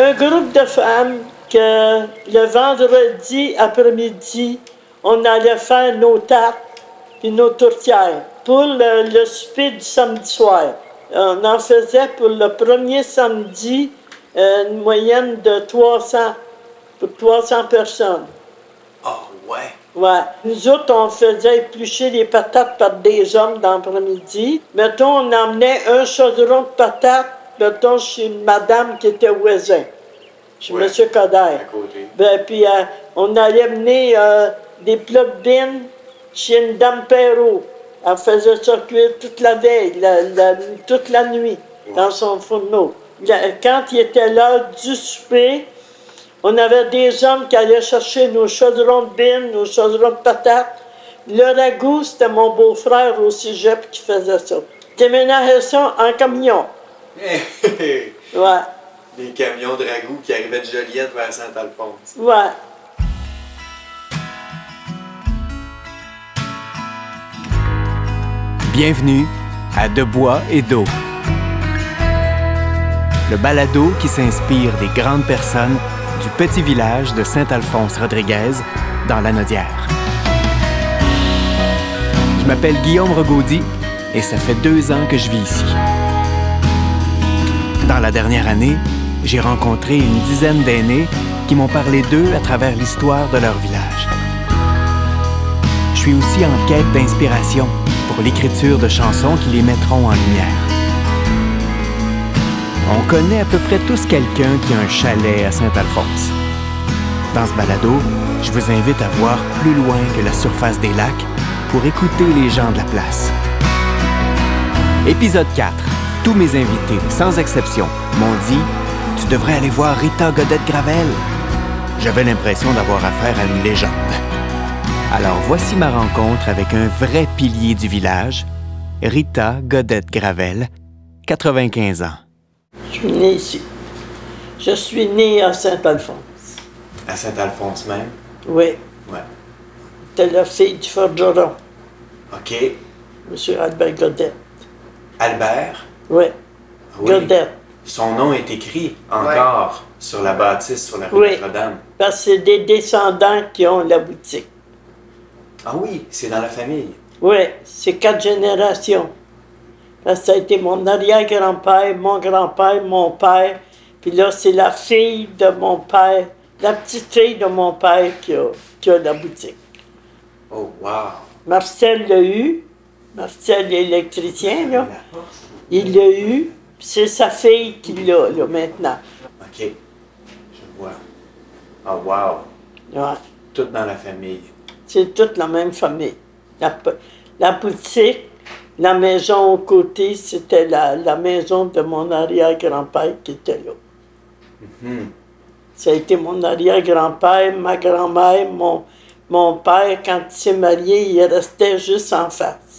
Un groupe de femmes que le vendredi après-midi, on allait faire nos tartes et nos tourtières pour le, le souper du samedi soir. On en faisait pour le premier samedi euh, une moyenne de 300 pour 300 personnes. Oh, ouais. Ouais. Nous autres, on faisait éplucher les patates par des hommes dans l'après-midi. Mettons, on emmenait un chaudron de patates, mettons, chez une madame qui était voisin, chez Ouais. M. Coder. À côté. Ben, puis euh, on allait mener euh, des plats de bine chez une dame Perrault. Elle faisait ça cuire toute la veille, la- la- toute la nuit, dans son fourneau. La- Quand il était l'heure du souper, on avait des hommes qui allaient chercher nos chaudrons de bine, nos chaudrons de patates. Le ragoût, c'était mon beau-frère au cégep qui faisait ça. Déménageait ça en camion. Ouais, Des camions de ragoût qui arrivaient de Joliette vers Saint-Alphonse. ouais. Bienvenue à De bois et d'eau. Le balado qui s'inspire des grandes personnes du petit village de Saint-Alphonse-Rodriguez dans la Nodière. Je m'appelle Guillaume Regaudy et ça fait deux ans que je vis ici. Dans la dernière année, j'ai rencontré une dizaine d'aînés qui m'ont parlé d'eux à travers l'histoire de leur village. Je suis aussi en quête d'inspiration pour l'écriture de chansons qui les mettront en lumière. On connaît à peu près tous quelqu'un qui a un chalet à Saint-Alphonse. Dans ce balado, je vous invite à voir plus loin que la surface des lacs pour écouter les gens de la place. Épisode 4. Tous mes invités, sans exception, m'ont dit Tu devrais aller voir Rita Godette-Gravel. J'avais l'impression d'avoir affaire à une légende. Alors voici ma rencontre avec un vrai pilier du village, Rita Godette-Gravel, 95 ans. Je suis né ici. Je suis né à Saint-Alphonse. À Saint-Alphonse même? Oui, Ouais. c'était la fille du forgeron, OK. M. Albert Godet. Albert? Oui, Ah Oui. Son nom est écrit encore sur la bâtisse sur la rue Oui. Notre-Dame. Parce que c'est des descendants qui ont la boutique. Ah oui, c'est dans la famille. Oui, c'est quatre générations. Parce que ça a été mon arrière-grand-père, mon grand-père, mon père. Puis là, c'est la fille de mon père, la petite fille de mon père qui a, qui a la boutique. Oh, wow. Marcel l'a eu. Marcel, l'électricien, là. Il l'a eu. C'est sa fille qui l'a, là, maintenant. OK. Je vois. Oh, wow. Ouais. Tout dans la famille. C'est toute la même famille. La, boutique, la maison aux côtés, c'était la, la maison de mon arrière-grand-père qui était là. Mhm. Ça a été mon arrière-grand-père, ma grand-mère, mon, mon père, quand il s'est marié, il restait juste en face.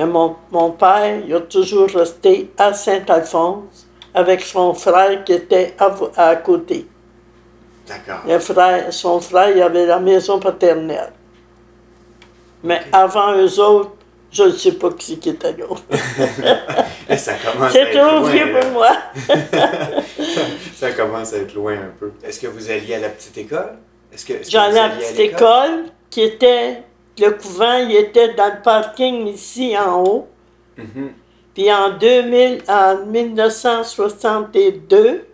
Mais mon, mon père, il a toujours resté à Saint-Alphonse avec son frère qui était à, à côté. D'accord. Frère, son frère, il avait la maison paternelle. Mais avant eux autres, je ne sais pas qui qui était là. Et ça commence à C'est trop vieux là. pour moi. Ça commence à être loin un peu. Est-ce que vous alliez à la petite école? Est-ce que, vous ai la à petite école qui était, le couvent, il était dans le parking ici en haut. Mhm. Puis en 2000, en 1962,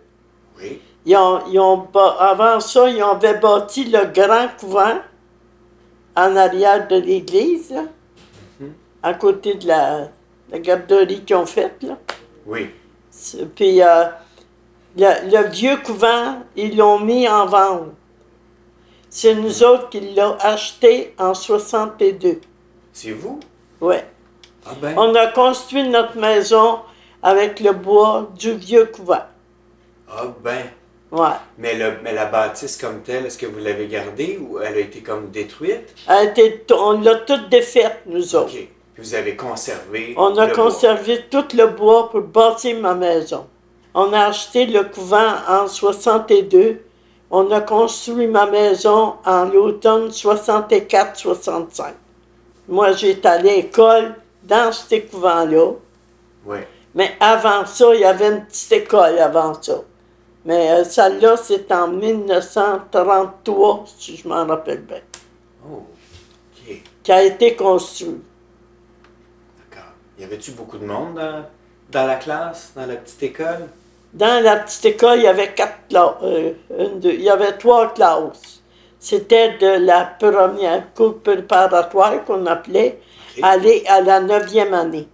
Oui. ils ont, ils ont avant ça, ils avaient bâti le grand couvent en arrière de l'église, Mhm. à côté de la, la garderie qu'ils ont faite. Là. Oui. Puis euh, le, le vieux couvent, ils l'ont mis en vente. C'est nous autres qui l'avons acheté en 62. C'est vous? Ouais. Ah ben. On a construit notre maison avec le bois du vieux couvent. Ah ben. Ouais. Mais, le, mais la bâtisse comme telle, est-ce que vous l'avez gardée ou elle a été comme détruite? Elle a été- on l'a toute défaite, nous autres. OK. Puis vous avez conservé. On a le bois. conservé tout le bois pour bâtir ma maison. On a acheté le couvent en 62. On a construit ma maison en l'automne 64-65. Moi, j'étais à l'école dans ce couvent-là. Oui. Mais avant ça, il y avait une petite école avant ça. Mais euh, celle-là, c'est en 1933, si je m'en rappelle bien, Oh, ok. qui a été construite. D'accord. Y avait-tu beaucoup de monde dans, dans la classe, dans la petite école? Dans la petite école, il y avait quatre classes. euh, une, deux, il y avait trois classes. C'était de la première cour préparatoire qu'on appelait, aller à la neuvième année.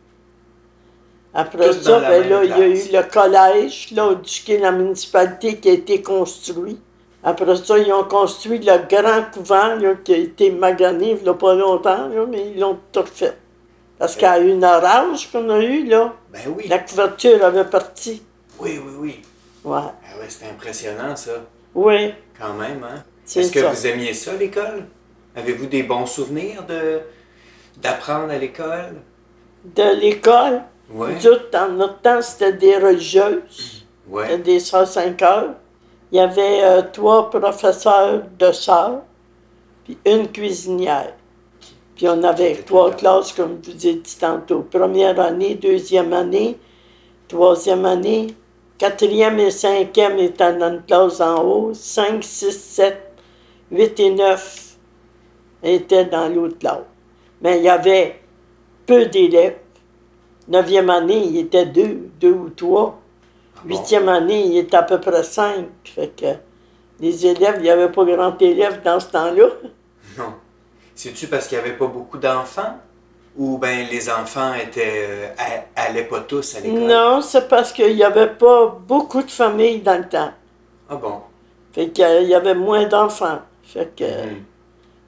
Après ça, ben là, il y a eu le collège, là, la municipalité qui a été construit. Après ça, ils ont construit le grand couvent là, qui a été magané il n'y a pas longtemps, là, mais ils l'ont tout refait. Parce eu une orage qu'on a eu, là, Ben oui. la couverture avait parti. Oui, oui, oui. Ouais. Ah ouais, c'était impressionnant, ça. Oui, Quand même, hein? C'est Est-ce que ça. vous aimiez ça, l'école? Avez-vous des bons souvenirs de d'apprendre à l'école? de l'école? Oui. Dans notre temps, c'était des religieuses, Ouais. c'était des sœurs 5 heures. Il y avait euh, trois professeurs de sœurs, puis une cuisinière. Puis on avait trois classes, comme je vous ai dit tantôt. Première année, deuxième année, troisième année, quatrième et cinquième étaient dans une classe en haut, cinq, six, sept, huit et neuf étaient dans l'autre classe. Mais il y avait peu d'élèves. Neuvième année, il était deux, deux ou trois. Huitième année, il était à peu près cinq. Fait que les élèves, il n'y avait pas grand élèves dans ce temps-là. Non. C'est-tu parce qu'il n'y avait pas beaucoup d'enfants? Ou ben les enfants étaient euh, allaient pas tous à l'école? Non, c'est parce qu'il n'y avait pas beaucoup de familles dans le temps. Ah bon? Fait qu'il y avait moins d'enfants. Fait que, Mhm.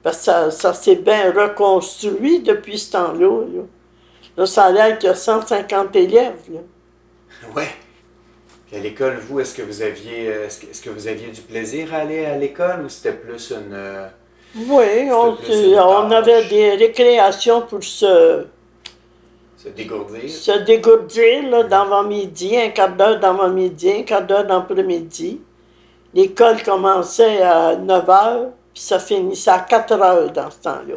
parce que ça, ça s'est bien reconstruit depuis ce temps-là. Là. Là, ça a l'air qu'il y a 150 élèves. Là. Ouais. Puis à l'école, vous, est-ce que vous aviez euh, est-ce que, que vous aviez du plaisir à aller à l'école ou c'était plus une euh, Oui, on, avait des récréations pour se, se dégourdir? se dégourdir là, d'avant-midi, un quart d'heure d'avant-midi, un quart d'heure d'après-midi. L'école commençait à 9 heures, puis ça finissait à 4 heures dans ce temps-là.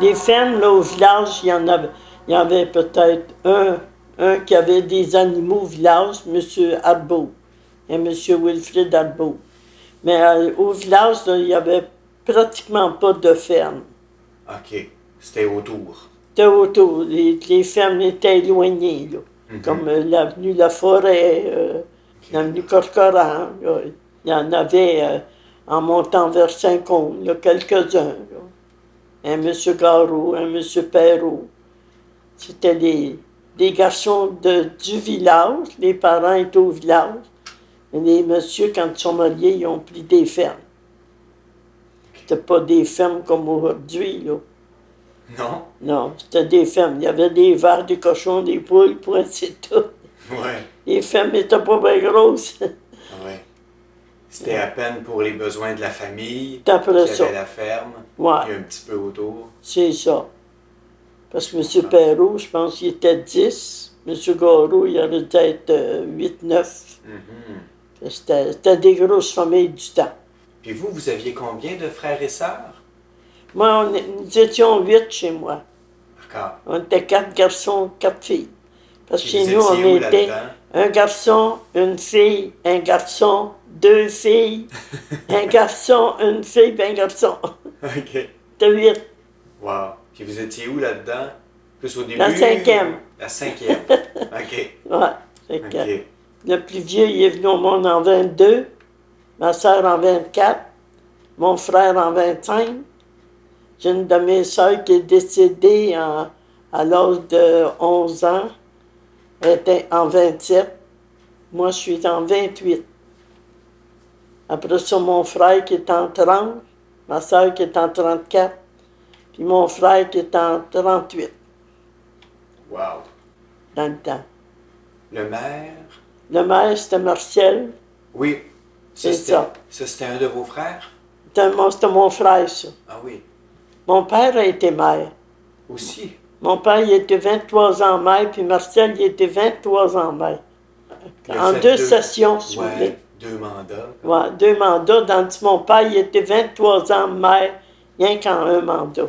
Les fermes, là, au village, il y en avait, il y avait peut-être un, un qui avait des animaux au village, M. Arbeau, et M. Wilfrid Arbeau. Mais euh, au village, là, il n'y avait pratiquement pas de ferme. OK. C'était autour. C'était autour. Les, les fermes étaient éloignées, là, Mhm. comme euh, l'avenue La Forêt, euh, l'avenue Corcoran. là. Il y en avait euh, en montant vers Saint-Côme, quelques-uns. Un M. Garot, un M. Perrault. C'était les, les garçons de, du village. Les parents étaient au village. Mais les messieurs, quand ils sont mariés, ils ont pris des fermes. C'était pas des fermes comme aujourd'hui, là. Non? Non, c'était des fermes. Il y avait des vaches, des cochons, des poules, point, c'est tout. Ouais. Les fermes n'étaient pas bien grosses. Ouais. C'était à peine pour les besoins de la famille. C'est après ça. la ferme. Ouais, a un petit peu autour. c'est ça. Parce que M. Perrault, je pense qu'il était 10. M. Garot, il aurait dû être 8-9. Mhm. C'était c'était des grosses familles du temps. Puis vous, vous aviez combien de frères et sœurs? Moi, on est- nous étions 8 chez moi. D'accord. On était quatre garçons, quatre filles. Parce que chez nous, on était un garçon, une fille, un garçon, deux filles, un garçon, une fille, puis un garçon. OK. C'était huit. Wow. Puis vous étiez où là-dedans? Plus au début? La cinquième. La cinquième. OK. Ouais. Fait que OK. Le plus vieux, il est venu au monde en 22, ma soeur en 24, mon frère en 25. J'ai une de mes soeurs qui est décédée en- à l'âge de 11 ans. Elle était en 27. Moi, je suis en 28. Après ça, mon frère qui est en 30, ma soeur qui est en 34, puis mon frère qui est en 38 Wow. dans le temps. Le maire? Le maire, c'était Martial. Oui. C'est ça. Ça, c'était un de vos frères? C'était mon, mon frère, ça. Ah oui. Mon père a été maire. Aussi? Mon père, il était 23 ans maire, puis Marcel, il était 23 ans maire. En deux, sessions, si. Ouais. Deux mandats. Ouais, deux mandats. Dans mon père, il était 23 ans maire, rien qu'en un mandat.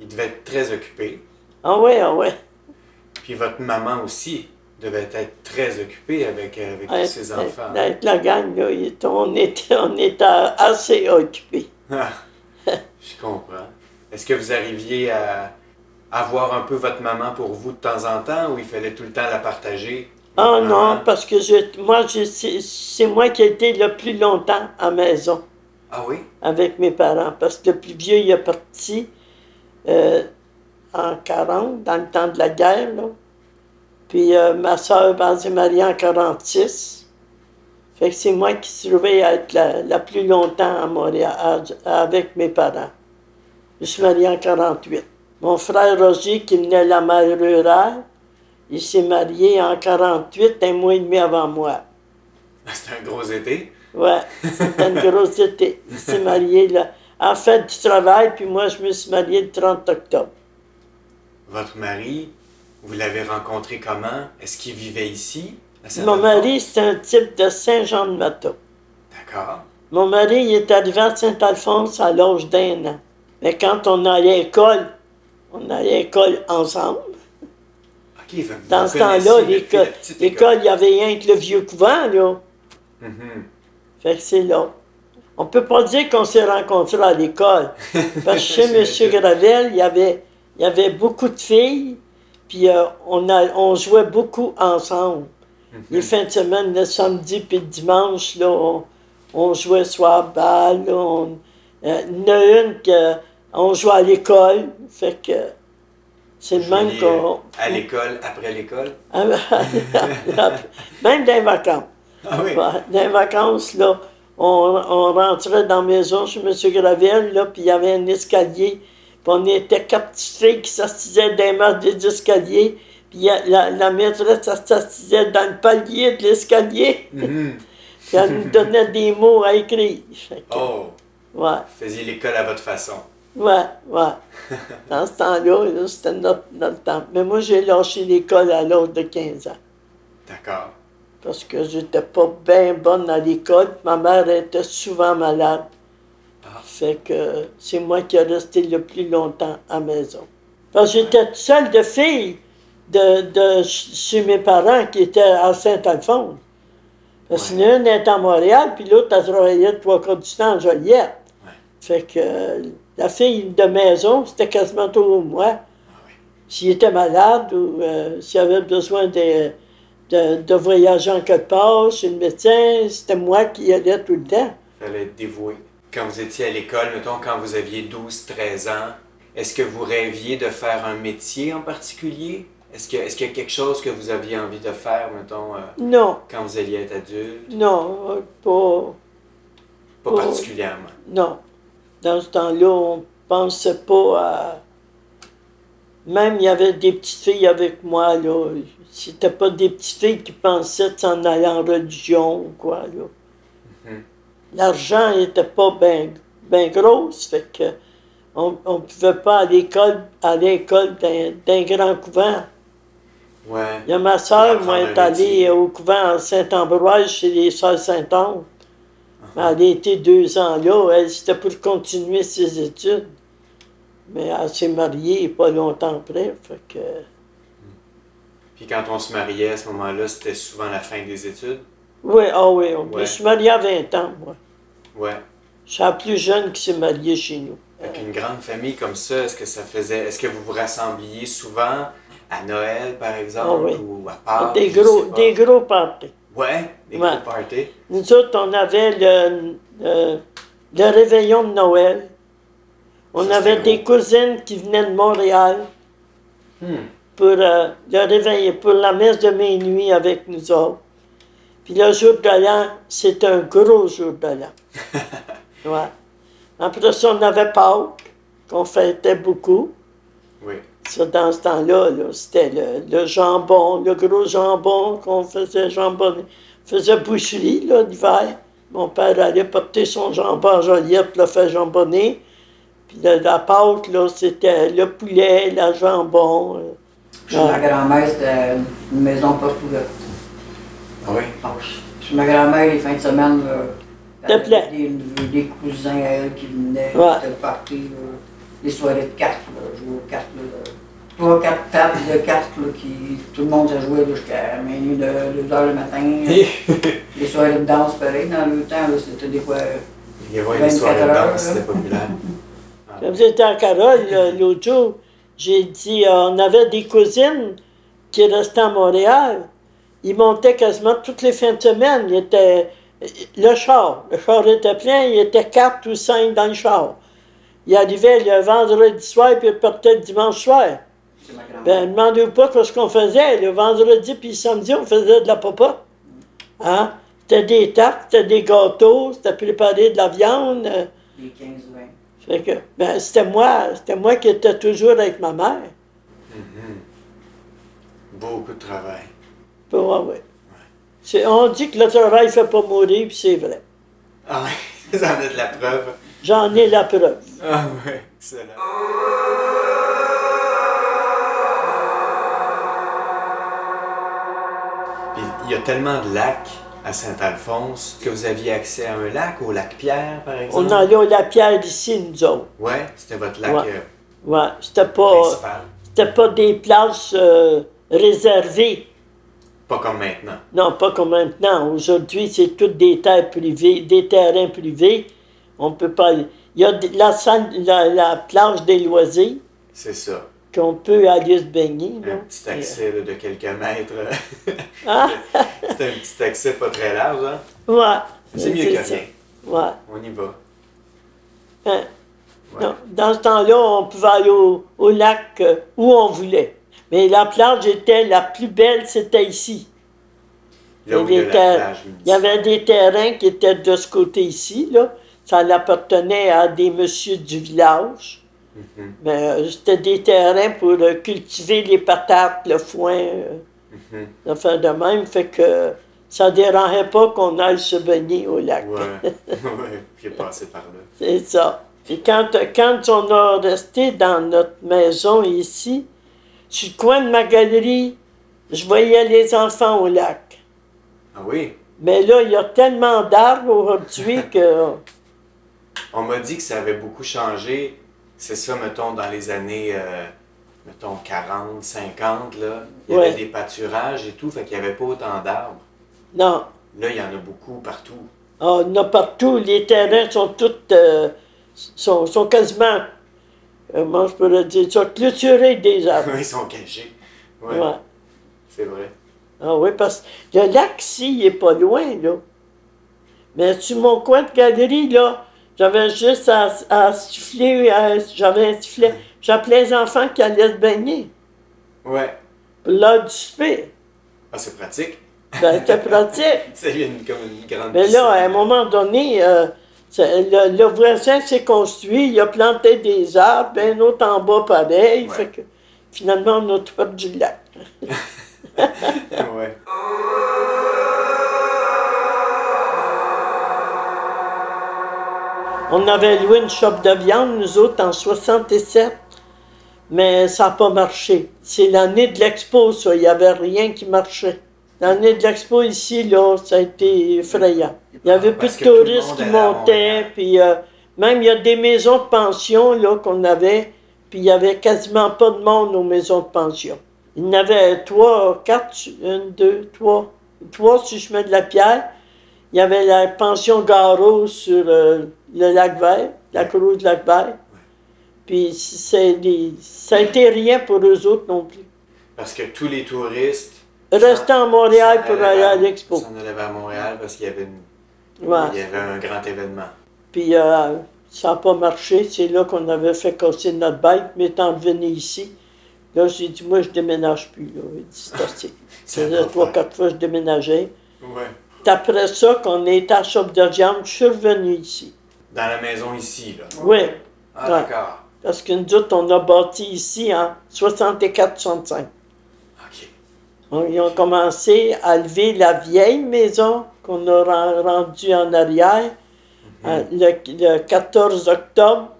Il devait être très occupé. Ah oui, ah oui. Puis votre maman aussi devait être très occupée avec, euh, avec tous ses enfants. Avec la gang, là, on était, on était assez occupés. Ah, je comprends. Est-ce que vous arriviez à avoir un peu votre maman pour vous de temps en temps ou il fallait tout le temps la partager? Ah non, parce que je, moi, je- c'est c'est moi qui ai été le plus longtemps à la maison Ah oui? avec mes parents. Parce que le plus vieux, il est parti euh, en 40, dans le temps de la guerre. Là. Puis euh, ma soeur, s'est mariée en 46. Fait que c'est moi qui suis trouvée à être la, la plus longtemps à Montréal à- avec mes parents. Je suis mariée en 48. Mon frère Roger, qui venait de la mer rurale, il s'est marié en 48, un mois et demi avant moi. C'était un gros été. Ouais, c'était une grosse été. Il s'est marié là, en fait du travail, puis moi, je me suis mariée le 30 octobre. Votre mari, vous l'avez rencontré comment? Est-ce qu'il vivait ici? à Mon mari, c'est un type de Saint-Jean-de-Mato. D'accord. Mon mari, il est arrivé à Saint-Alphonse à l'âge d'un an. Mais quand on allait à l'école, on allait à l'école ensemble. OK, fait que vous Dans vous ce temps-là, l'école, il y avait rien que le vieux couvent, là. Mhm. Fait que c'est là. On peut pas dire qu'on s'est rencontrés à l'école. Parce que chez M. Gravel, il y avait, il y avait beaucoup de filles, puis euh, on, a, on jouait beaucoup ensemble. Les fins de semaine, le samedi puis le dimanche, là, on, on jouait soir balle. on- euh, il y en a une que on jouait à l'école. Fait que c'est le même qu'on. À l'école, après l'école? même dans les vacances. Ah oui? Dans les vacances, là, on, on rentrait dans la maison chez M. Gravel, là, puis il y avait un escalier. Puis on était quatre petites filles qui s'assisaient dans les marches des escaliers. Puis la, la maîtresse s'assisait dans le palier de l'escalier. Mhm. Puis elle nous donnait des mots à écrire. Que, Oh, ouais, vous faisiez l'école à votre façon. ouais, ouais. Dans ce temps-là, là, c'était notre, notre temps. Mais moi, j'ai lâché l'école à l'âge de 15 ans. D'accord. Parce que j'étais pas bien bonne à l'école. Ma mère était souvent malade. Ah. Fait que c'est moi qui ai resté le plus longtemps à la maison. Parce que j'étais toute seule de fille de, de chez mes parents qui étaient à Saint-Alphonse. Parce que Ouais. l'une était à Montréal, puis l'autre, elle travaillait trois quarts du temps à Joliette. Ouais. Fait que la fille de maison, c'était quasiment toujours moi. Ah oui. S'il était malade ou euh, s'il avait besoin de, de, de voyager en quelque part chez le médecin, c'était moi qui allais tout le temps. fallait être dévoué. Quand vous étiez à l'école, mettons, quand vous aviez 12-13 ans, est-ce que vous rêviez de faire un métier en particulier? Est-ce qu'il y a quelque chose que vous aviez envie de faire, mettons, euh, Non, quand vous alliez être adulte? non, euh, pas. Pas Oh. particulièrement. Non. Dans ce temps-là, on pensait pas à. Même il y avait des petites filles avec moi, là. C'était pas des petites filles qui pensaient s'en aller en religion ou quoi, là. Mhm. L'argent était pas bien ben grosse, fait que on, on pouvait pas à l'école, à l'école d'un grand couvent. Ouais. Il y a ma soeur, moi, est allée au couvent à Saint-Ambroise chez les sœurs Saint-Anne. Uh-huh. Elle a été deux ans là. Elle, c'était pour continuer ses études. Mais elle s'est mariée pas longtemps après. Fait que, Puis quand on se mariait à ce moment-là, c'était souvent la fin des études? oui, ah oui, on- Ouais. je suis mariée à 20 ans, moi. Ouais. Suis la plus jeune qui s'est mariée chez nous. Avec une grande famille comme ça, est-ce que ça faisait. Est-ce que vous vous rassembliez souvent à Noël, par exemple, Ah oui. ou à Pâques? des, gros, des gros parties. Ouais, des Ouais. gros parties. Nous autres, on avait le, le, le réveillon de Noël. On Ça, avait des cousines qui venaient de Montréal Hmm. pour euh, le réveiller, pour la messe de minuit avec nous autres. Puis le jour de l'an, c'est un gros jour de l'an. ouais. Après ça, on avait Pâques, qu'on fêtait beaucoup. Oui. Ça, dans ce temps-là, là, c'était le, le jambon, le gros jambon qu'on faisait jambonner. On faisait boucherie, l'hiver. Mon père allait porter son jambon à Joliette, le faire jambonner. Puis la, la pâte, là, c'était le poulet, le jambon. euh. Chez ma grand-mère, c'était une maison porte ouverte. Ah oui? Donc, chez ma grand-mère, les fins de semaine, là, plaît. avait des, des cousins à elle qui venaient, Ouais. c'était le party, là, les soirées de cartes, là, jouer aux cartes. Là, trois, quatre tables de cartes là, qui tout le monde a joué là, jusqu'à minuit de 2 heures le matin. euh, les soirées de danse, pareil, dans le temps, là, c'était des fois. euh, Il y avait des soirées de 24 heures, danse, c'était populaire. Quand j'étais en Carole, l'autre jour, j'ai dit, on avait des cousines qui restaient à Montréal. Ils montaient quasiment toutes les fins de semaine. Ils étaient, le char, le char était plein, il était quatre ou cinq dans le char. Ils arrivaient le vendredi soir, puis ils partaient le dimanche soir. Ben, demandez-vous pas ce qu'on faisait. Le vendredi puis le samedi, on faisait de la popote. Hein? C'était des tartes, c'était des gâteaux, c'était préparé de la viande. euh, Des 15 20. fait que, ben, c'était moi, c'était moi qui étais toujours avec ma mère. Mhm. Beaucoup de travail. Puis, ouais, ouais. C'est- on dit que le travail ne fait pas mourir, puis c'est vrai. Ah ouais, ça en de la preuve. J'en ai la preuve. Ah ouais, excellent. Puis il y a tellement de lacs à Saint-Alphonse que vous aviez accès à un lac, au lac Pierre par exemple? On allait au la pierre ici, nous autres. Ouais, c'était votre lac Ouais. euh, Ouais, c'était pas, c'était pas des places euh, réservées. Pas comme maintenant. Non, pas comme maintenant. Aujourd'hui, c'est toutes des terres privées, des terrains privés. On peut pas. Il y a de- la, salle- la, la plage des loisirs C'est ça. Qu'on peut aller se baigner. là. Un petit accès là, de quelques mètres. Ah, c'est un petit accès pas très large, hein? ouais. C'est mieux que ça. rien. Ouais. On y va. Hein? Ouais. Non, dans ce temps-là, on pouvait aller au, au lac euh, où on voulait. Mais la plage était la plus belle, c'était ici. Là où Il y il y a avait la des terres- plage Il y avait des terrains qui étaient de ce côté ici, là. Ça appartenait à des messieurs du village. Mhm, Mais euh, c'était des terrains pour euh, cultiver les patates, le foin, euh, mhm. de faire de même. Fait que ça dérangeait pas qu'on aille se baigner au lac. Ouais, ouais, j'ai passé par là. C'est ça. Puis quand, quand on a resté dans notre maison ici, sur le coin de ma galerie, je voyais les enfants au lac. Ah oui? Mais là, il y a tellement d'arbres aujourd'hui que. On m'a dit que ça avait beaucoup changé. C'est ça, mettons, dans les années, euh, mettons, 40, 50, là. Il y Ouais. avait des pâturages et tout, fait qu'il n'y avait pas autant d'arbres. Non. Là, il y en a beaucoup partout. Ah, il y en a partout. Les terrains sont tous. euh, sont, sont quasiment. Comment je pourrais dire ça? Clôturés des arbres. Ils sont cachés. Ouais, Ouais. c'est vrai. Ah oui, parce que le lac, ici, il est pas loin, là. Mais sur mon coin de galerie, là, j'avais juste à, à siffler, j'avais un sifflet. J'appelais les enfants qui allaient se baigner. Ouais. Pour l'heure du souper. Ah, c'est pratique. Ben, c'était pratique. C'est une, comme une grande Mais là, à un moment donné, euh, le, le voisin s'est construit, il a planté des arbres, un autre en bas pareil. Ouais. Fait que finalement, on a tout perdu le lac. ouais. On avait loué une shop de viande, nous autres, en 67, mais ça n'a pas marché. C'est l'année de l'expo, ça. Il n'y avait rien qui marchait. L'année de l'expo ici, là, ça a été effrayant. Il y avait plus de touristes qui montaient, puis euh, même il y a des maisons de pension, là, qu'on avait, puis il n'y avait quasiment pas de monde aux maisons de pension. Il y en avait trois, quatre, une, deux, trois, trois sur le chemin de la Pierre. Il y avait la pension Garot sur euh, le lac Vert, la Croix du lac Vert. Puis c'est des- ça a été rien pour eux autres non plus. Parce que tous les touristes. Rester à Montréal s'en pour aller à l'expo. s'en allaient vers Montréal parce qu'il y avait, une- Ouais. il y avait un grand événement. Puis euh, ça n'a pas marché. C'est là qu'on avait fait casser notre bike, mais étant revenu ici, là, j'ai dit, moi, je déménage plus. Là. Il dit, c'est assez. Ça C'est trois, quatre fois que je déménageais. Ouais. C'est après ça qu'on est à Shop de Viande, je suis revenu ici. Dans la maison ici, là. Oui, Ah, Ouais. d'accord. parce que nous autres, on a bâti ici en 64-65. OK. On- Ils ont commencé à lever la vieille maison qu'on a ren- rendue en arrière euh, le, le 14 octobre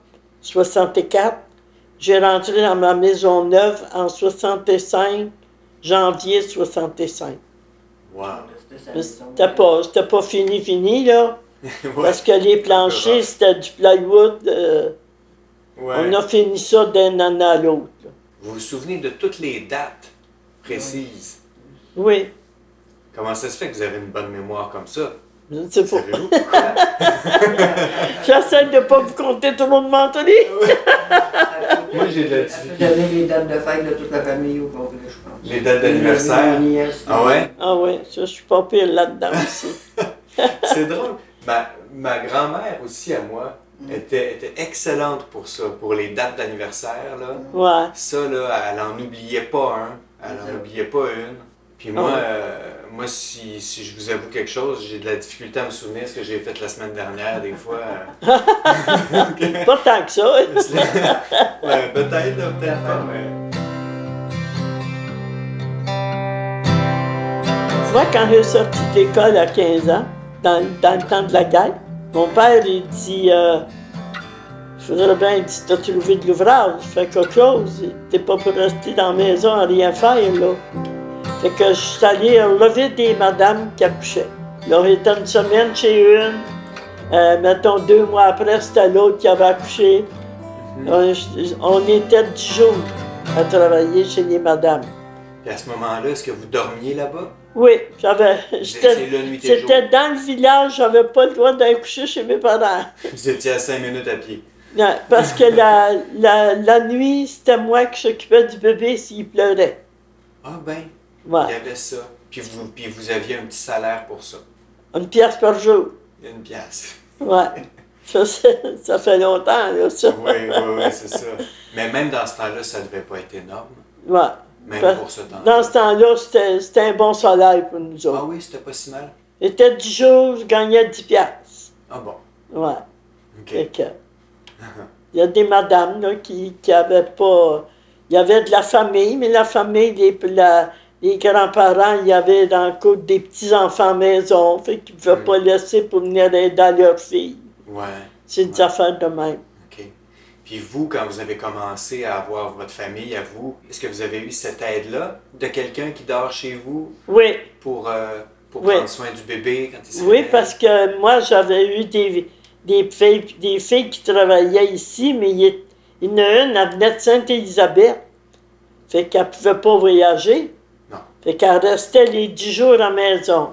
64. J'ai rentré dans ma maison neuve en 65, janvier 65. Wow. C'était pas, c'était pas fini, fini, là. Ouais. Parce que les planchers, c'était du plywood. euh, Ouais. On a fini ça d'un an à l'autre. Vous vous souvenez de toutes les dates précises? Oui, Comment ça se fait que vous avez une bonne mémoire comme ça? je ne sais pas. J'essaie de ne pas vous compter tout le monde mentonné. Moi, j'ai de la donner les dates de fête de toute la famille au complet, je pense. Les dates d'anniversaire? Ah ouais? Ah oui, ça, je suis pas pire là-dedans aussi. C'est drôle. Ma, ma grand-mère aussi, à moi, Mm. était, était excellente pour ça, pour les dates d'anniversaire. Là. Ouais. Ça, là, elle en oubliait pas un. Elle en oubliait pas une. Puis moi, Ah ouais. euh, moi si, si je vous avoue quelque chose, j'ai de la difficulté à me souvenir ce que j'ai fait la semaine dernière, des fois. euh. Pas tant que ça. ouais, peut-être, là, peut-être pas, mais... Moi, quand j'ai sorti de l'école à 15 ans, dans, dans le temps de la guerre, mon père, il dit euh, faudrait bien, il dit, t'as trouvé de l'ouvrage, fais quelque chose. T'es pas pour rester dans la maison à rien faire, là. Fait que je suis allé relever des madames qui accouchaient. Là, j'étais une semaine chez une. Euh, mettons, deux mois après, c'était l'autre qui avait accouché. On, on était dix jours à travailler chez les madames. Puis à ce moment-là, est-ce que vous dormiez là-bas? Oui, j'avais. C'était dans le village, j'avais pas le droit d'aller coucher chez mes parents. Vous étiez à 5 minutes à pied. Non, Parce que la, la, la nuit, c'était moi qui s'occupais du bébé s'il pleurait. Ah ben, Ouais. il y avait ça. Puis vous, puis vous aviez un petit salaire pour ça. Une pièce par jour. Une pièce. Ouais. Ça fait longtemps, là, ça. Oui, oui, oui, c'est ça. Mais même dans ce temps-là, ça devait pas être énorme. Ouais. Même Pa- pour ce temps Dans ce temps-là, c'était c'était un bon salaire pour nous Ah autres. oui, c'était pas si mal. J'étais 10 jours, je gagnais 10 pièces. Ah bon, Ouais. ok. Il y a des madames là, qui qui avaient pas. Il y avait de la famille, mais la famille, les, la- les grands-parents, il y avait dans le couple des petits-enfants à maison, fait qu'ils ne pouvaient Mm. pas laisser pour venir aider à leur fille. Ouais, C'est des Ouais. affaires de même. Puis vous, quand vous avez commencé à avoir votre famille à vous, est-ce que vous avez eu cette aide-là de quelqu'un qui dort chez vous Oui, pour, euh, pour Oui. prendre soin du bébé quand il oui, parce que moi, j'avais eu des, des, filles, des filles qui travaillaient ici, mais il, y- il y en a une, elle venait de Sainte-Élisabeth. Fait qu'elle ne pouvait pas voyager. Non. Fait qu'elle restait les dix jours à la maison.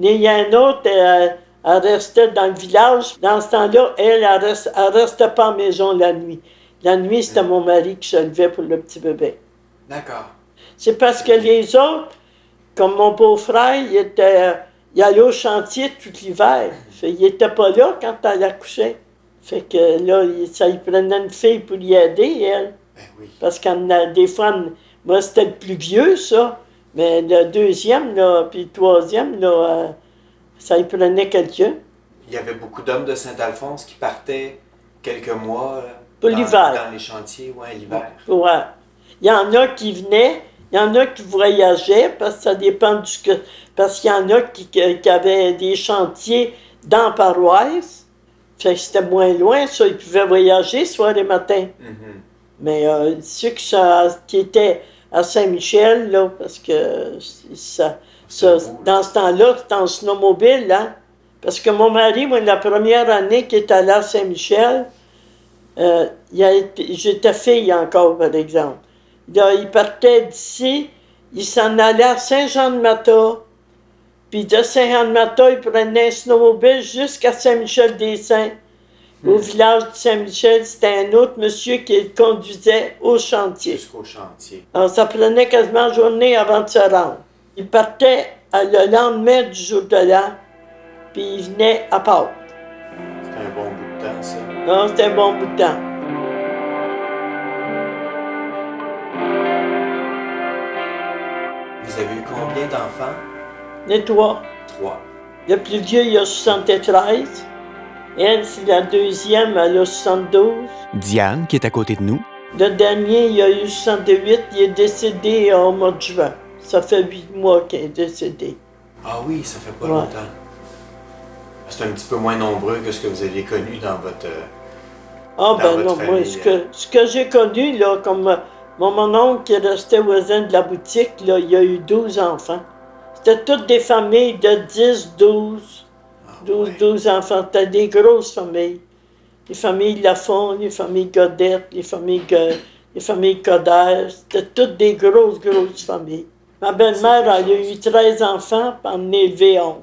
Mais il y a un autre, euh, elle restait dans le village. Dans ce temps-là, elle, elle reste- elle restait pas en maison la nuit. La nuit, c'était mon mari qui se levait pour le petit bébé. D'accord. C'est parce que les autres, comme mon beau-frère, il, était, il allait au chantier tout l'hiver. Il n'était pas là quand elle accouchait. Fait que là, ça il prenait une fille pour y aider, elle. Ben oui. Parce que des fois, moi, c'était le plus vieux, ça. Mais le deuxième, là, puis le troisième, là, euh, ça y prenait quelqu'un. Il y avait beaucoup d'hommes de Saint-Alphonse qui partaient quelques mois euh, Pour dans, les chantiers, ouais, l'hiver. Ouais. Il y en a qui venaient, il y en a qui voyageaient, parce que ça dépend du que. Parce qu'il y en a qui, avaient des chantiers dans la paroisse. Fait que c'était moins loin, ça, ils pouvaient voyager soir et matin. Mhm. Mais euh, ceux qui, qui étaient à Saint-Michel, là, parce que ça, ça- dans ce temps-là, c'était en snowmobile, hein. Parce que mon mari, moi, la première année qu'il est allé à Saint-Michel, euh, j'étais fille encore, par exemple. Là, il partait d'ici, il s'en allait à Saint-Jean-de-Mata. Puis de Saint-Jean-de-Mata, il prenait un snowmobile jusqu'à Saint-Michel-des-Saints. Au village de Saint-Michel, c'était un autre monsieur qui le conduisait au chantier. Jusqu'au chantier. Alors, ça prenait quasiment une journée avant de se rendre. Il partait à- le lendemain du jour de l'an, puis il venait à Pâques. C'était un bon bout de temps, ça. Non, c'était un bon bout de temps. Vous avez eu combien d'enfants? Les trois. Trois. Le plus vieux, il a 73. Elle, c'est la deuxième, elle a 72. Diane, qui est à côté de nous, Le dernier, il a eu 68. Il est décédé au mois de juin. Ça fait huit mois qu'il est décédé. Ah oui, ça fait pas Ouais. longtemps. C'est un petit peu moins nombreux que ce que vous aviez connu dans votre... euh, Ah Dans ben votre non, moi, ce que, ce que j'ai connu, là, comme euh, mon, mon oncle qui restait voisin de la boutique, là, il a eu 12 enfants. C'était toutes des familles de 10, 12, ah 12, ouais. 12 enfants. C'était des grosses familles. Les familles Lafont, les familles Godette, les familles, les familles Coder. C'était toutes des grosses, grosses familles. Ma belle-mère, elle a eu 13 enfants, puis en élevé 11.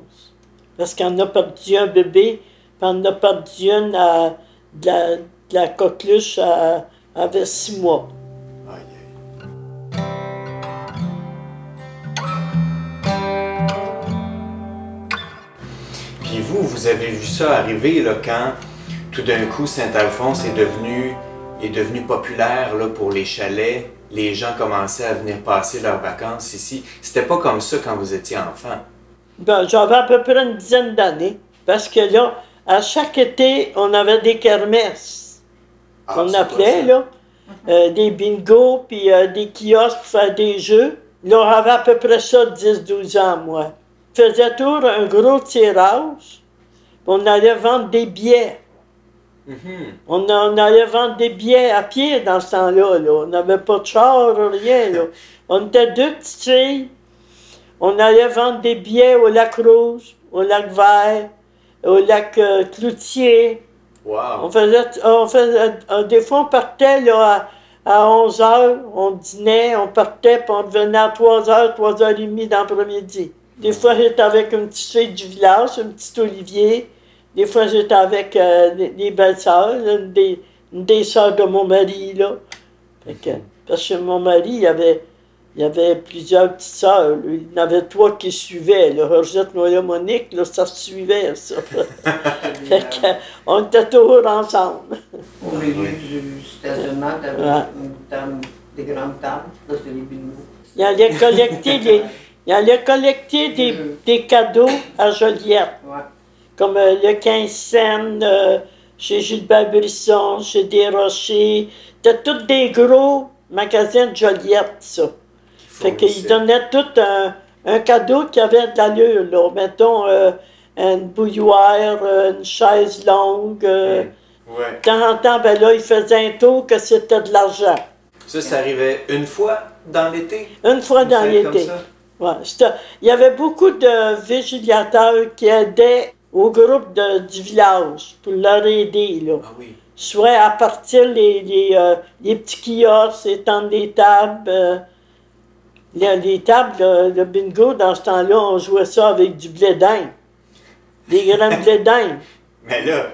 Parce qu'elle en a perdu un bébé, puis elle en a perdu une à, de, la, coqueluche, à- avait 6 mois. Puis vous, vous avez vu ça arriver là, quand tout d'un coup Saint-Alphonse est devenu, est devenu populaire là, pour les chalets. Les gens commençaient à venir passer leurs vacances ici. C'était pas comme ça quand vous étiez enfant. Ben, J'avais à peu près une dizaine d'années. Parce que là, à chaque été, on avait des kermesses. Ah, qu'on appelait, là. Euh, des bingos, puis euh, des kiosques pour faire des jeux. Là, on avait à peu près ça 10-12 ans, moi. Je faisais tour un gros tirage. On allait vendre des billets. Mhm. On, on allait vendre des billets à pied dans ce temps-là. là. On n'avait pas de char, rien. Là. On était deux petites filles. On allait vendre des billets au lac Rouge, au lac Vert, au lac euh, Cloutier. On Wow. faisait, on faisait, euh, des fois, on partait là, à, à 11 h, on dînait, on partait, puis on revenait à 3 h, 3 h 30 dans l'après-midi. Des fois, j'étais avec une petite fille du village, un petit Olivier. Des fois, j'étais avec euh, des, des belles-sœurs, une des, une des sœurs de mon mari, là. Fait que- parce que mon mari, il y avait, il y avait plusieurs petites sœurs. Il y en avait trois qui suivaient. Là. Rosette, Noël, Monique, là, ça se suivait, ça. fait que, on était toujours ensemble. Au milieu du stationnement, t'avais Ouais. une table, des grandes tables, là c'est les. Il allait collecter, les, il allait collecter des, des cadeaux à Joliette, Ouais. Comme euh, le 15 cents, euh, chez Gilbert Brisson, chez Desrochers. C'était tous des gros magasins de Joliette, ça. Fait qu'il Fournissait. donnait tout un, un cadeau qui avait de l'allure, là. Mettons, euh, une bouilloire, euh, une chaise longue. Ouais. De temps en temps, ben là, il faisait un tour que c'était de l'argent. Ça, ça arrivait une fois dans l'été? Une fois dans l'été. Ouais, il y avait beaucoup de vigilateurs qui aidaient au groupe de- du village pour leur aider, là. Ah oui. Soit à partir les, les, euh, les petits kiosques, étendre des tables. euh, les, les tables, le, le bingo, dans ce temps-là, on jouait ça avec du blé d'Inde. Des grains de blé d'Inde. Mais là,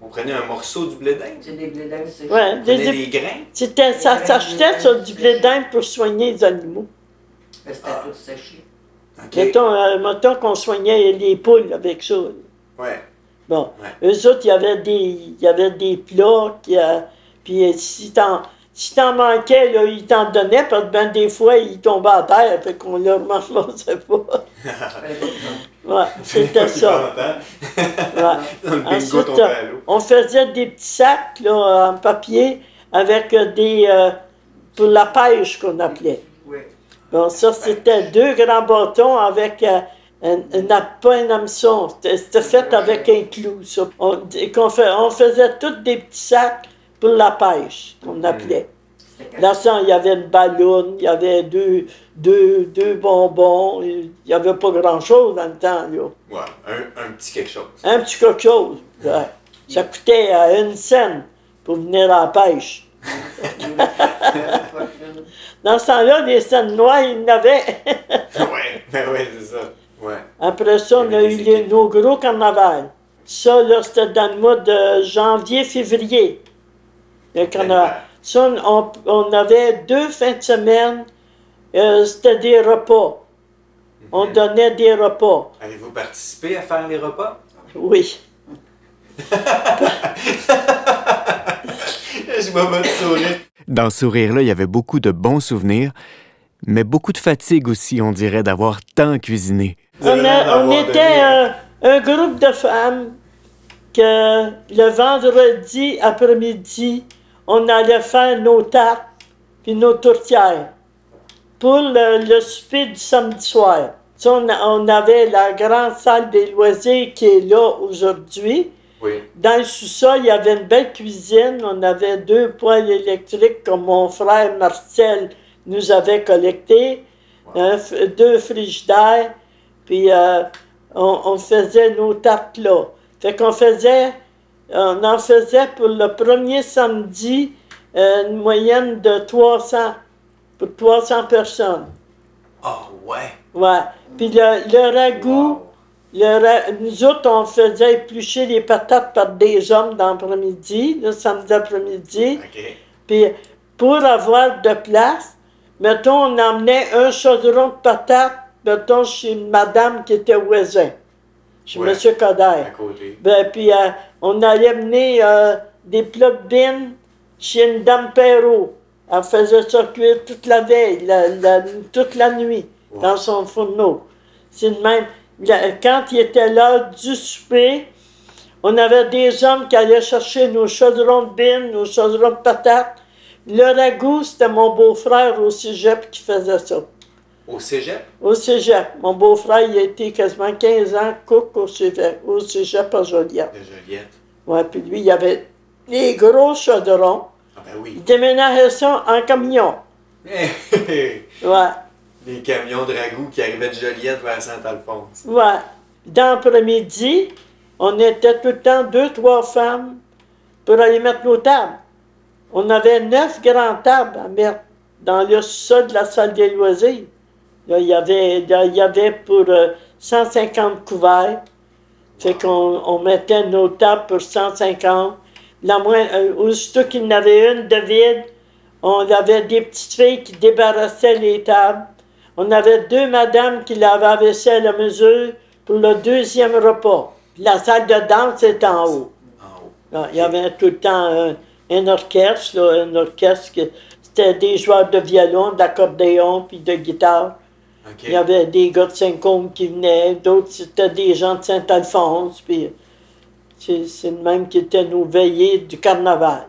vous prenez un morceau du blé d'Inde, C'est des blés d'Inde séchés. Ouais, des- des grains, c'était, ça s'achetait sur du blé d'Inde pour soigner les animaux. C'était tout séché. OK. Mettons, euh, mettons qu'on soignait les poules avec ça. Ouais. Bon, eux autres, il y avait des, il y avait des plats, qui, euh, puis si t'en, si t'en manquais, là, ils t'en donnaient, parce que ben, des fois, ils tombaient à terre, fait qu'on leur mangeait pas. Ouais, c'était ça. Ouais. Ensuite, on faisait des petits sacs là, en papier avec des. euh, pour la pêche qu'on appelait. Oui. Bon, ça, c'était deux grands bâtons avec euh, un, un, pas un hameçon. C'était fait avec un clou, ça. On, et qu'on fait, on faisait tous des petits sacs pour la pêche, qu'on appelait. Là, ça, il y avait une ballonne, il y avait deux, deux, deux bonbons. Il n'y avait pas grand-chose dans le temps, là. Ouais, un, un petit quelque chose. Un petit quelque chose. ouais. Ça coûtait euh, une scène pour venir à la pêche. Dans ce temps-là, les scènes noires, il y en avait. ouais, ben ouais, c'est ça. Ouais. Après ça, on a eu les, nos gros carnavals. Ça, là, c'était dans le mois de janvier-février. Le carnaval. Ça, on, on avait deux fins de semaine. euh, c'était des repas. On Mhm. donnait des repas. Avez-vous participé à faire les repas? Oui. Je vois votre sourire. Dans ce sourire-là, il y avait beaucoup de bons souvenirs, mais beaucoup de fatigue aussi, on dirait, d'avoir tant cuisiné. On, a- était euh, un groupe de femmes que le vendredi après-midi, on allait faire nos tartes puis nos tourtières pour le, le souper du samedi soir. On, avait la grande salle des loisirs qui est là aujourd'hui. Oui. Dans le sous-sol, il y avait une belle cuisine. On avait deux poêles électriques que mon frère Marcel nous avait collectés, un f- deux frigidaires, puis euh, on, on faisait nos tartes là. Fait qu'on faisait, on en faisait pour le premier samedi euh, une moyenne de 300, pour 300 personnes. Ah ouais. Ouais. Puis le, le ragoût, Wow. le ra- nous autres, on faisait éplucher les patates par des hommes dans l'après-midi, le samedi après-midi. OK. Puis pour avoir de place, mettons, on emmenait un chaudron de patates, mettons, chez une madame qui était voisin, chez Ouais. M. Coder. À côté. Ben, puis euh, on allait mener euh, des plats de bine chez une dame Perrault. Elle faisait ça cuire toute la veille, la- la- toute la nuit, dans son fourneau. C'est même. La- Quand il était l'heure du souper, on avait des hommes qui allaient chercher nos chaudrons de bine, nos chaudrons de patates. Le ragoût, c'était mon beau-frère au cégep qui faisait ça. Au cégep? Au cégep. Mon beau-frère, il a été quasiment 15 ans cook au cégep, au cégep à Joliette. De Joliette. Ouais, puis lui, il avait des gros chaudrons. Ah ben oui. Il déménageait ça en camion. Ouais, Des camions de ragoût qui arrivaient de Joliette vers Saint-Alphonse. ouais. Dans l'après-midi, on était tout le temps deux, trois femmes pour aller mettre nos tables. On avait neuf grandes tables à mettre dans le sol de la salle des loisirs. Là, il y avait, là, il y avait pour euh, 150 couverts. Fait qu'on on mettait nos tables pour 150. La moins, euh, aussitôt qu'il y en avait une de vide, on avait des petites filles qui débarrassaient les tables. On avait deux madames qui lavaient la vaisselle à mesure pour le deuxième repas. La salle de danse est en haut. En haut. Là, il y avait tout le temps un, un orchestre, là, un orchestre que c'était des joueurs de violon, d'accordéon puis de guitare. Il y avait des gars de Saint-Côme qui venaient, d'autres c'était des gens de Saint-Alphonse, puis c'est c'est le même qui était nos veillées du carnaval.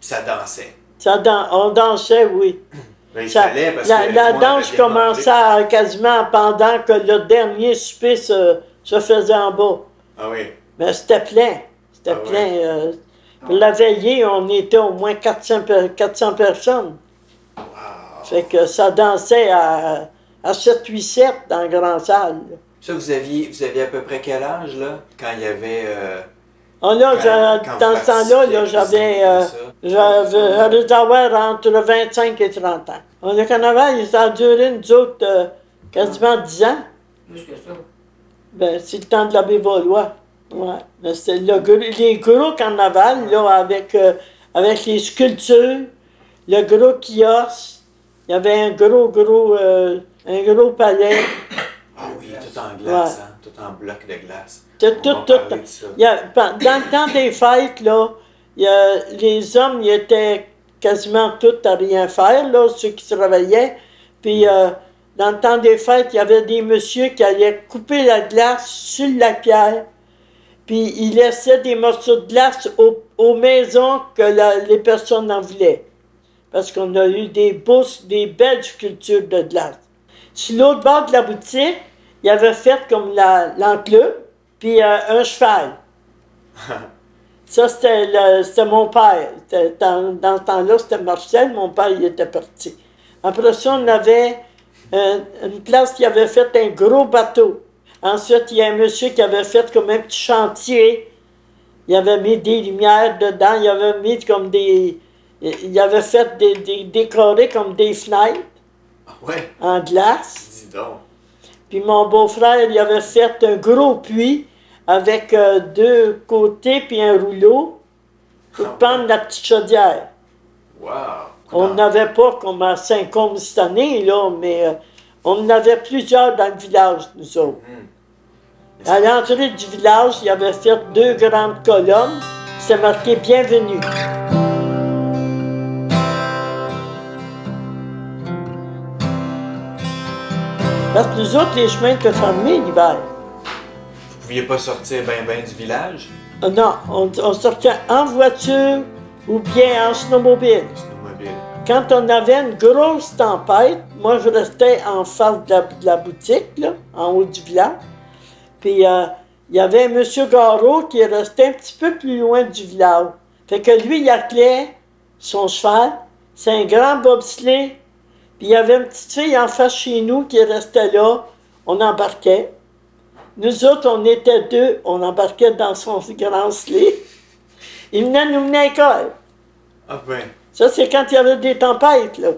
Ça dansait. Ça, dan- on dansait, oui. Ben, il Ça- fallait parce la que la danse commençait à- quasiment pendant que le dernier souper se, se faisait en bas. Ah oui. Mais c'était plein. C'était Ah plein. euh, pour la veillée, on était au moins 400, per- 400 personnes. Wow. Fait que ça dansait à, à 7, 8, 7 dans la grande salle. Ça, vous aviez, vous aviez à peu près quel âge, là, quand il y avait... euh, Ah, là, quand- je- quand dans ce temps-là, j'avais, euh, j'avais, avoir entre 25 et 30 ans. Ah, Le carnaval, ça a duré, nous autres, euh, quasiment 10 ans. Plus que ça. Ben, c'est le temps de l'abbé Vaulois. Ouais. Mais c'est le, gros- les gros carnavals, là, avec, euh, avec les sculptures, le gros kiosque. Il y avait un gros, gros, euh, un gros palais. Ah oui, tout en glace, hein, tout en bloc de glace. Tout, On tout, tout. Il y a- dans le temps des fêtes, là, il y a- les hommes, ils étaient quasiment tous à rien faire, là, ceux qui travaillaient. Puis, euh, dans le temps des fêtes, il y avait des messieurs qui allaient couper la glace sur la pierre. Puis, ils laissaient des morceaux de glace aux, aux maisons que la- les personnes en voulaient. Parce qu'on a eu des des belles sculptures de glace. Sur l'autre bord de la boutique, il avait fait comme l'enclume, puis euh, un cheval. Ça, c'était mon père. Dans, dans ce temps-là, c'était Marcel. Mon père, il était parti. Après ça, on avait euh, une place qui avait fait un gros bateau. Ensuite, il y a un monsieur qui avait fait comme un petit chantier. Il avait mis des lumières dedans. Il avait mis comme des... Il avait fait des, des décorés comme des fenêtres ouais, en glace. dis donc. Puis mon beau-frère, il avait fait un gros puits avec euh, deux côtés puis un rouleau pour Ah prendre la petite chaudière. Wow. On n'avait pas comme à Saint-Côme cette année, là, mais euh, on en avait plusieurs dans le village, nous autres. Hmm. À l'entrée du village, il avait fait deux grandes colonnes. C'était marqué Bienvenue. Parce que nous autres, les chemins étaient fermés l'hiver. Vous pouviez pas sortir ben ben du village? Ah Non, on, on sortait en voiture ou bien en snowmobile. Snowmobile. Quand on avait une grosse tempête, moi je restais en face de la, de la boutique, là, en haut du village. Puis euh, il y avait monsieur Garot qui restait un petit peu plus loin du village. Fait que lui, il attelait son cheval. C'est un grand bobsleigh. Puis il y avait une petite fille en face chez nous qui restait là. On embarquait. Nous autres, on était deux. On embarquait dans son grand sleigh. Il venait nous mener à l'école. Ah ben. Ça, c'est quand il y avait des tempêtes, là.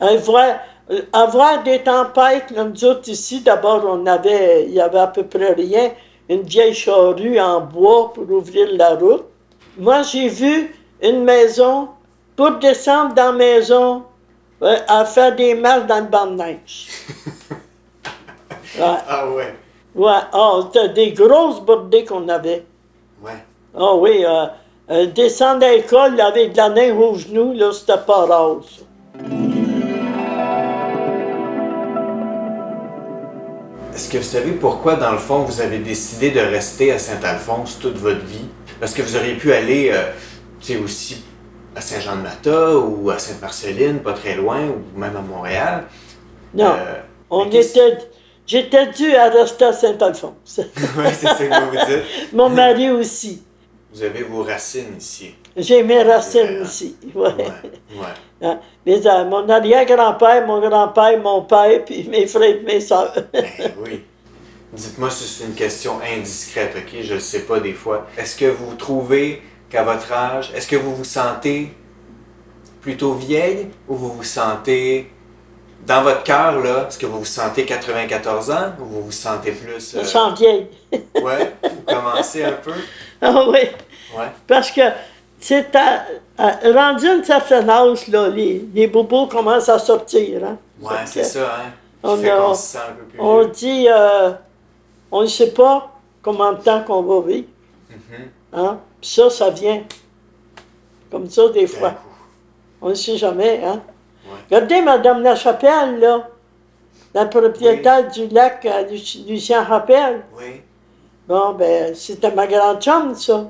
Avoir, avoir des tempêtes, là, nous autres ici, d'abord, on avait, il y avait à peu près rien. Une vieille charrue en bois pour ouvrir la route. Moi, j'ai vu une maison, pour descendre dans la maison, à faire des marches dans le banc de neige. Ouais, Ah ouais. ouais. Oh, c'était des grosses bordées qu'on avait. Ouais. Ah oui, euh, euh, descendre à l'école avec de la neige aux genoux, là, c'était pas rare, ça. Est-ce que vous savez pourquoi, dans le fond, vous avez décidé de rester à Saint-Alphonse toute votre vie? Parce que vous auriez pu aller, euh, tu sais, aussi à Saint-Jean-de-Mata ou à Sainte-Marceline, pas très loin, ou même à Montréal. Non, Euh, on était... J'étais dû à rester à Saint-Alphonse. ouais, c'est ça que vous dites. Mon mari aussi. Vous avez vos racines ici. J'ai mes racines vrai, hein? ici. Ouais. Ouais, ouais. Hein, mon arrière-grand-père, mon grand-père, mon père, puis mes frères et mes soeurs. Ben oui. Dites-moi si c'est une question indiscrète, ok? Je ne sais pas des fois. Est-ce que vous trouvez qu'à votre âge, est-ce que vous vous sentez plutôt vieille ou vous vous sentez, dans votre cœur, là, est-ce que vous vous sentez 94 ans ou vous vous sentez plus... Je euh, sens vieille. ouais, vous commencez un peu? Ah oui. Ouais. Parce que à- rendu un certain âge, là, les, les bobos commencent à sortir. Hein? Ouais, c'est ça, hein? on fait se sent un peu plus On dit, euh, on ne sait pas combien de temps qu'on va vivre. Mhm. Hein? Puis ça, ça vient. Comme ça, des fois. On ne sait jamais. Hein? Ouais. Regardez Madame Lachapelle, là, la propriétaire du lac Lu- Lucien Rappel. Oui. Bon, ben, c'était ma grande chum, ça.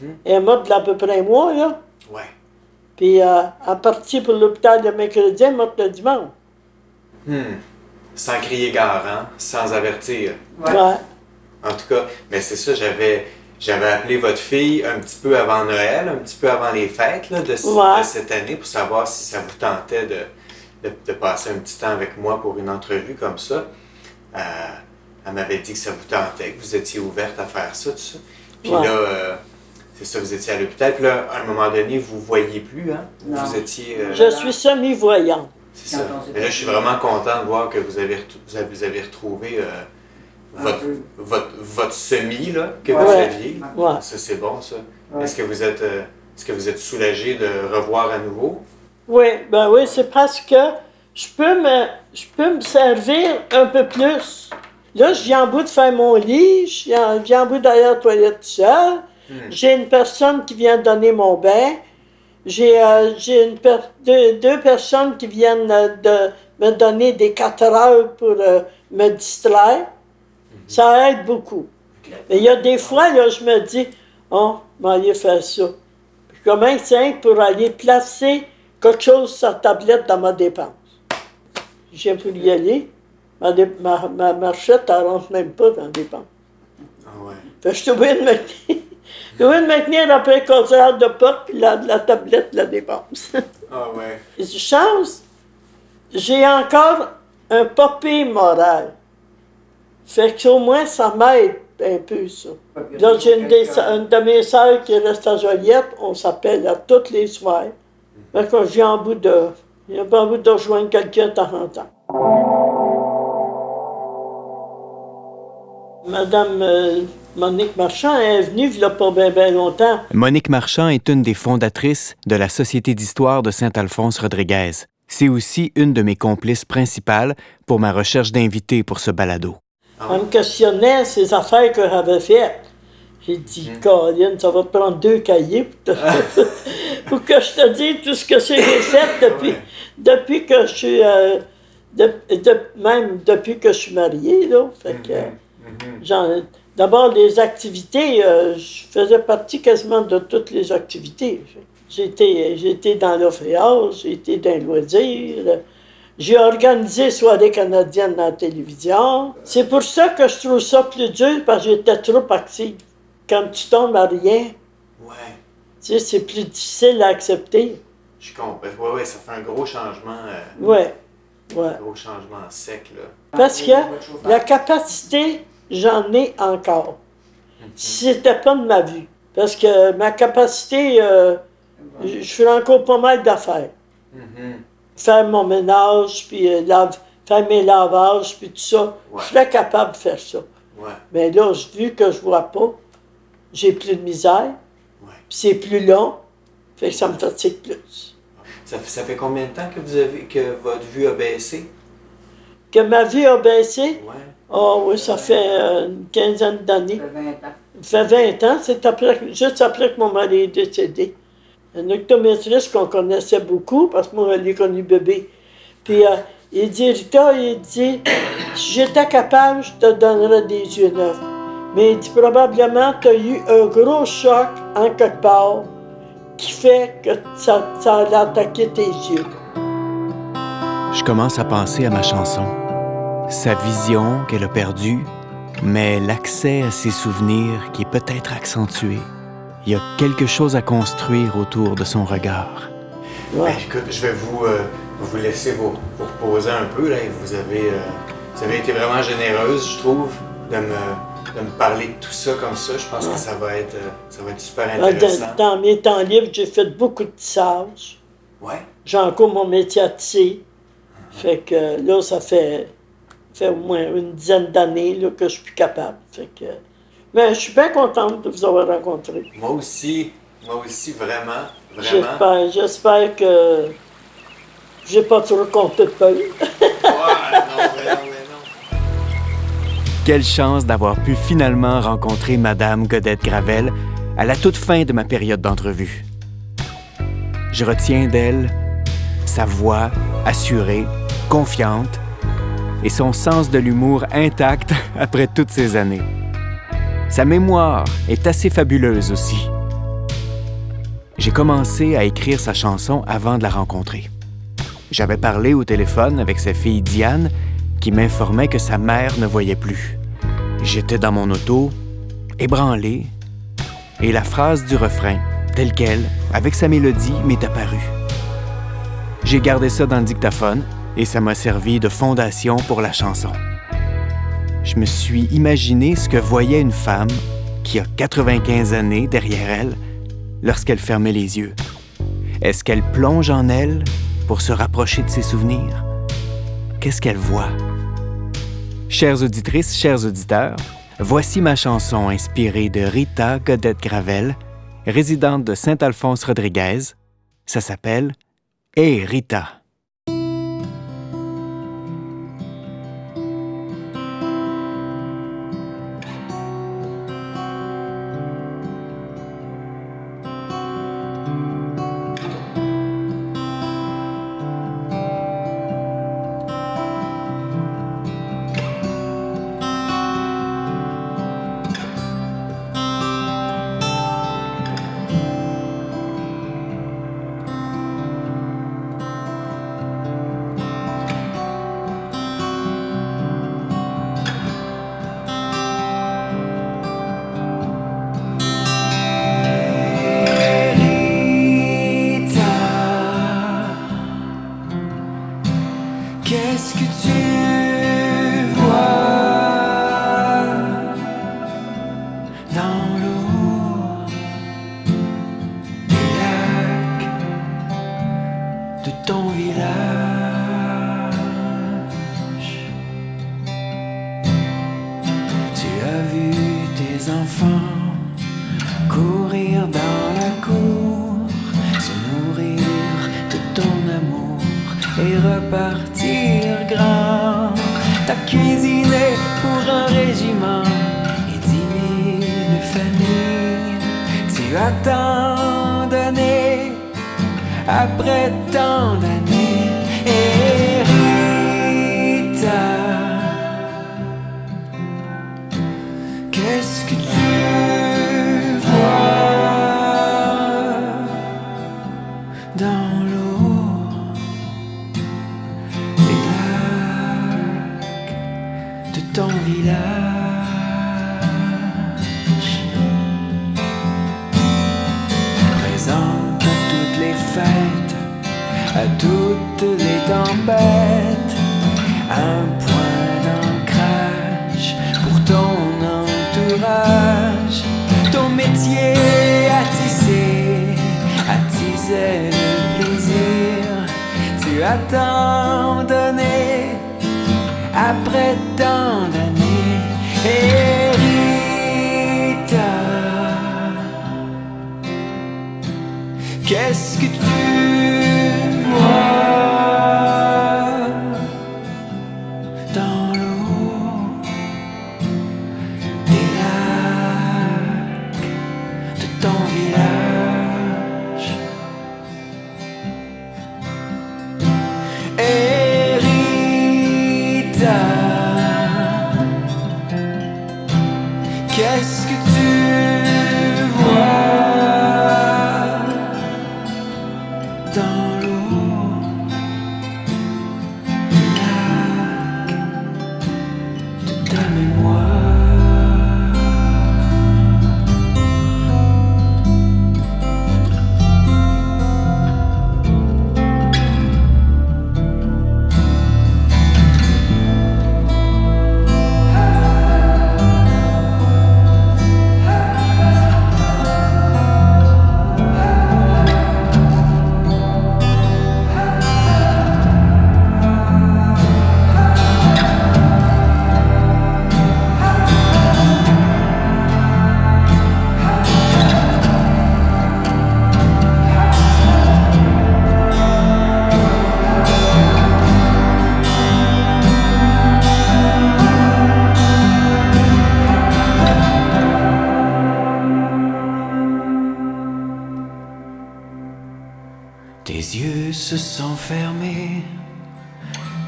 Mhm. Elle est morte à peu près un mois, là. Ouais. Puis, euh, elle est partie pour l'hôpital le mercredi, elle est morte le dimanche. Hmm. Sans crier gare, hein? Sans avertir. Ouais. Ouais. En tout cas, mais c'est ça, j'avais j'avais appelé votre fille un petit peu avant Noël, un petit peu avant les fêtes là, de, Ouais. de cette année pour savoir si ça vous tentait de, de, de passer un petit temps avec moi pour une entrevue comme ça. Euh, elle m'avait dit que ça vous tentait, que vous étiez ouverte à faire ça, tout ça. Puis Ouais. là, euh, c'est ça, vous étiez à l'hôpital. Puis là, à un moment donné, vous ne voyez plus, hein? Non. Vous étiez... euh, Je suis semi-voyante. c'est ça. Mais là, je suis vraiment content de voir que vous avez, vous avez, retrouvé euh, votre, votre, votre semi là, que vous aviez. Ça, c'est bon, ça. Est-ce que vous êtes, euh, est-ce que vous êtes soulagé de revoir à nouveau? Oui, ben oui, c'est parce que je peux me, je peux me servir un peu plus. Là, je viens en bout de faire mon lit, je viens, je viens en bout d'aller à la toilette seule. Hmm. J'ai une personne qui vient donner mon bain. J'ai euh, j'ai une per- deux, deux personnes qui viennent euh, de me donner des quatre heures pour euh, me distraire. Ça aide beaucoup. Mais il y a des fois, là, je me dis, oh, je vais aller faire ça. Puis comment c'est pour aller placer quelque chose sur la tablette dans ma dépense? Viens pour y aller. Ma, dé- ma, ma marchette, elle rentre même pas dans la dépense. Ah ouais. Fait que je suis obligé de maintenir. Je de maintenir après le concert de porte puis la, la tablette de la dépense. Ah ouais. Chance, j'ai encore un papier moral. Fait que au moins ça m'aide un peu ça. Là, j'ai une, de mes sœurs qui reste à Joliette, on s'appelle à toutes les soirs. Fait que j'ai en bout de. J'ai pas envie de rejoindre quelqu'un de temps en temps. Madame euh, Monique Marchand est venue il n'y a pas bien longtemps. Monique Marchand est une des fondatrices de la Société d'histoire de Saint-Alphonse Rodriguez. C'est aussi une de mes complices principales pour ma recherche d'invités pour ce balado. Elle me questionnait ces affaires que j'avais faites. J'ai dit, Colin, ça va te prendre deux cahiers pour, te- pour que je te dise tout ce que c'est que j'ai fait depuis, Ouais. depuis que je suis. euh, de- de- même depuis que je suis mariée, là. Fait que, euh, Mhm. j'en- D'abord, les activités, euh, je faisais partie quasiment de toutes les activités. J'étais j'étais dans l'OFEAS, j'étais dans le loisir. J'ai organisé soirée canadienne dans la télévision. C'est pour ça que je trouve ça plus dur, parce que j'étais trop active. Quand tu tombes à rien, Ouais. tu sais, c'est plus difficile à accepter. Je comprends. Ouais, ouais, ça fait un gros changement, euh, Ouais, ouais. un gros changement sec, là. Parce que la capacité, j'en ai encore. Si c'était pas de ma vue. Parce que ma capacité, euh, Je je fais encore pas mal d'affaires. Mhm. Faire mon ménage, puis euh, lave- faire mes lavages, puis tout ça. Ouais. Je serais capable de faire ça. Ouais. Mais là, vu que je vois pas, j'ai plus de misère. Ouais. Puis c'est plus long. Fait que ça me fatigue plus. Ça, fait- ça fait combien de temps que vous avez que votre vue a baissé? Que ma vie a baissé, Ouais. oh oui, ça fait euh, une quinzaine Ça d'années. fait 20 ans. Ça fait 20 ans, c'est après, juste après que mon mari est décédé. Un optométriste qu'on connaissait beaucoup, parce que moi, je l'ai connu bébé. Puis euh, il dit, Rita, il dit, si j'étais capable, je te donnerais des yeux neufs. Mais il dit, probablement, tu as eu un gros choc en quelque part qui fait que ça, ça a attaqué tes yeux. Je commence à penser à ma chanson, sa vision qu'elle a perdue, mais l'accès à ses souvenirs qui est peut-être accentué. Il y a quelque chose à construire autour de son regard. Ouais. Ben, écoute, je vais vous, euh, vous laisser vous, vous reposer un peu. Là, vous, avez, euh, vous avez été vraiment généreuse, je trouve, de me, de me parler de tout ça comme ça. Je pense Ouais. que ça va être, euh, ça va être super Dans, intéressant. dans mes temps libres, j'ai fait beaucoup de tissage. Ouais. J'ai encore mon métier à tisser. Fait que là, ça fait, fait au moins une dizaine d'années là, que je suis plus capable. Fait que, mais je suis bien contente de vous avoir rencontré. Moi aussi, moi aussi, vraiment, vraiment. J'espère, j'espère que j'ai pas trop compté de non. Quelle chance d'avoir pu finalement rencontrer Madame Godette Gravel à la toute fin de ma période d'entrevue. Je retiens d'elle sa voix assurée, confiante et son sens de l'humour intact après toutes ces années. Sa mémoire est assez fabuleuse aussi. J'ai commencé à écrire sa chanson avant de la rencontrer. J'avais parlé au téléphone avec sa fille Diane qui m'informait que sa mère ne voyait plus. J'étais dans mon auto, ébranlé, et la phrase du refrain, telle qu'elle, avec sa mélodie, m'est apparue. J'ai gardé ça dans le dictaphone et ça m'a servi de fondation pour la chanson. Je me suis imaginé ce que voyait une femme qui a 95 années derrière elle lorsqu'elle fermait les yeux. Est-ce qu'elle plonge en elle pour se rapprocher de ses souvenirs? Qu'est-ce qu'elle voit? Chères auditrices, chers auditeurs, voici ma chanson inspirée de Rita Godette Gravel, résidente de Saint-Alphonse-Rodriguez. Ça s'appelle Hé Rita. Dans qu'est-ce que tu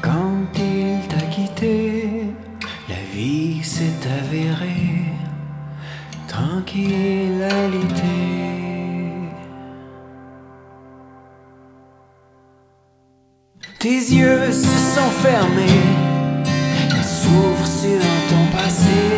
quand il t'a quitté. La vie s'est avérée tranquillité. Tes yeux se sont fermés, s'ouvrent sur ton passé.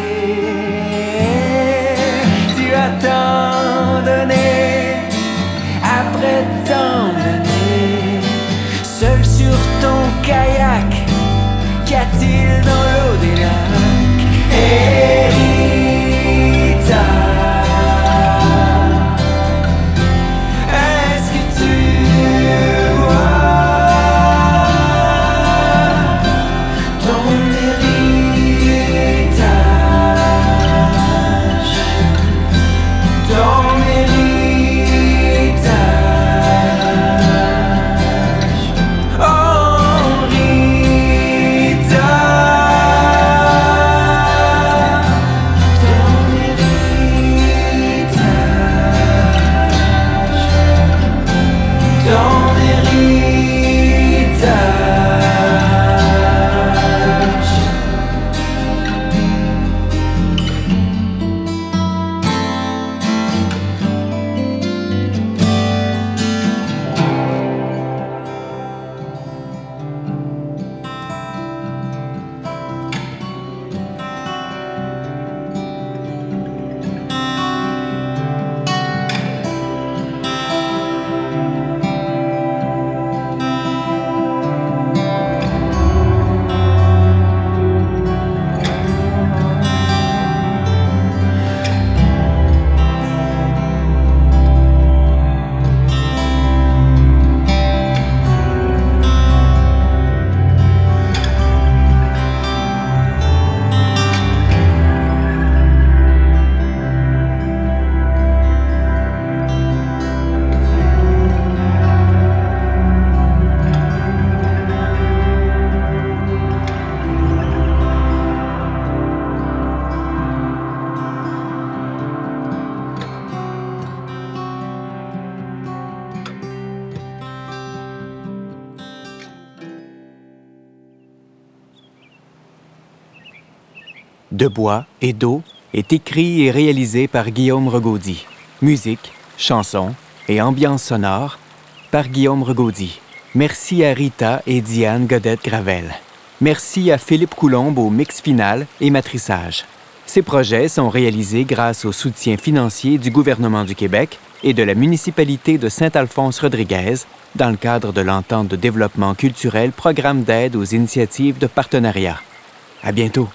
De bois et d'eau est écrit et réalisé par Guillaume Regaudy. Musique, chansons et ambiance sonore par Guillaume Regaudy. Merci à Rita et Diane Godette-Gravel. Merci à Philippe Coulombe au mix final et matrissage. Ces projets sont réalisés grâce au soutien financier du gouvernement du Québec et de la municipalité de Saint-Alphonse-Rodriguez dans le cadre de l'entente de développement culturel Programme d'aide aux initiatives de partenariat. À bientôt.